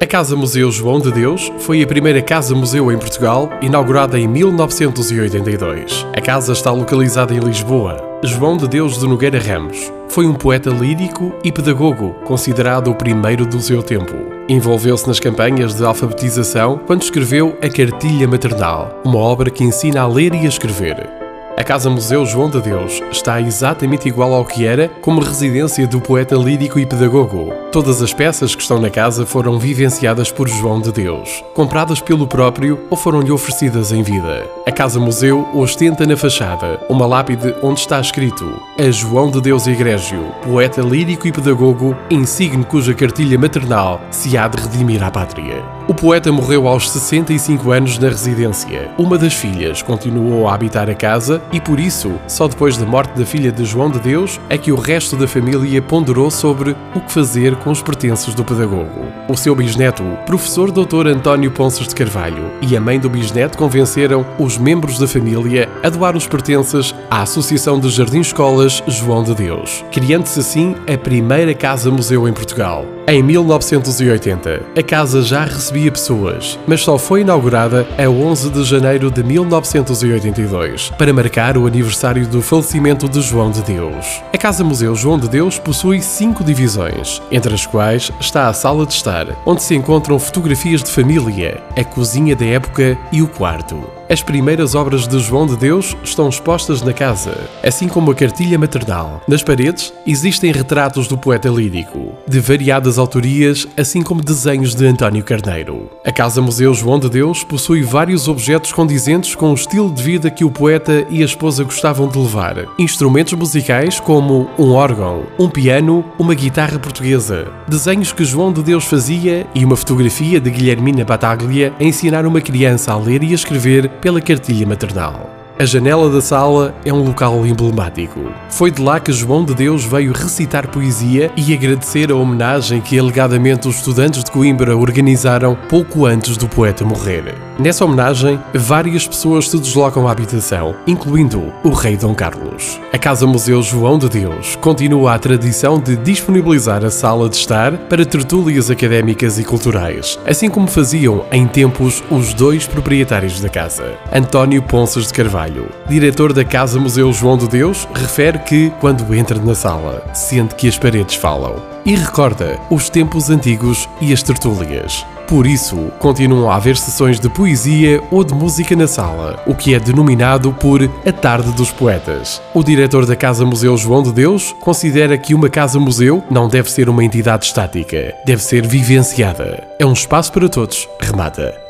A Casa Museu João de Deus foi a primeira casa-museu em Portugal, inaugurada em 1982. A casa está localizada em Lisboa. João de Deus de Nogueira Ramos foi um poeta lírico e pedagogo, considerado o primeiro do seu tempo. Envolveu-se nas campanhas de alfabetização quando escreveu A Cartilha Maternal, uma obra que ensina a ler e a escrever. A Casa Museu João de Deus está exatamente igual ao que era como residência do poeta lírico e pedagogo. Todas as peças que estão na casa foram vivenciadas por João de Deus, compradas pelo próprio ou foram-lhe oferecidas em vida. A Casa Museu ostenta na fachada uma lápide onde está escrito A João de Deus Egrégio, poeta lírico e pedagogo, insigne cuja cartilha maternal se há de redimir à pátria. O poeta morreu aos 65 anos na residência. Uma das filhas continuou a habitar a casa e por isso, só depois da morte da filha de João de Deus, é que o resto da família ponderou sobre o que fazer com os pertences do pedagogo. O seu bisneto, professor Dr. António Ponces de Carvalho, e a mãe do bisneto convenceram os membros da família a doar os pertences à Associação de Jardim Escolas João de Deus, criando-se assim a primeira casa-museu em Portugal. Em 1980, a casa já recebia pessoas, mas só foi inaugurada a 11 de janeiro de 1982, para marcar o aniversário do falecimento de João de Deus. A Casa Museu João de Deus possui cinco divisões, entre as quais está a sala de estar, onde se encontram fotografias de família, a cozinha da época e o quarto. As primeiras obras de João de Deus estão expostas na casa, assim como a cartilha maternal. Nas paredes existem retratos do poeta lírico, de variadas autorias, assim como desenhos de António Carneiro. A Casa Museu João de Deus possui vários objetos condizentes com o estilo de vida que o poeta e a esposa gostavam de levar. Instrumentos musicais como um órgão, um piano, uma guitarra portuguesa, desenhos que João de Deus fazia e uma fotografia de Guilhermina Bataglia a ensinar uma criança a ler e a escrever pela cartilha maternal. A janela da sala é um local emblemático. Foi de lá que João de Deus veio recitar poesia e agradecer a homenagem que alegadamente os estudantes de Coimbra organizaram pouco antes do poeta morrer. Nessa homenagem, várias pessoas se deslocam à habitação, incluindo o rei Dom Carlos. A Casa Museu João de Deus continua a tradição de disponibilizar a sala de estar para tertúlias académicas e culturais, assim como faziam em tempos os dois proprietários da casa, António Ponces de Carvalho Diretor da Casa Museu João de Deus, refere que, quando entra na sala, sente que as paredes falam e recorda os tempos antigos e as tertúlias. Por isso, continuam a haver sessões de poesia ou de música na sala, o que é denominado por a Tarde dos Poetas. O diretor da Casa Museu João de Deus considera que uma casa-museu não deve ser uma entidade estática, deve ser vivenciada. É um espaço para todos, remata.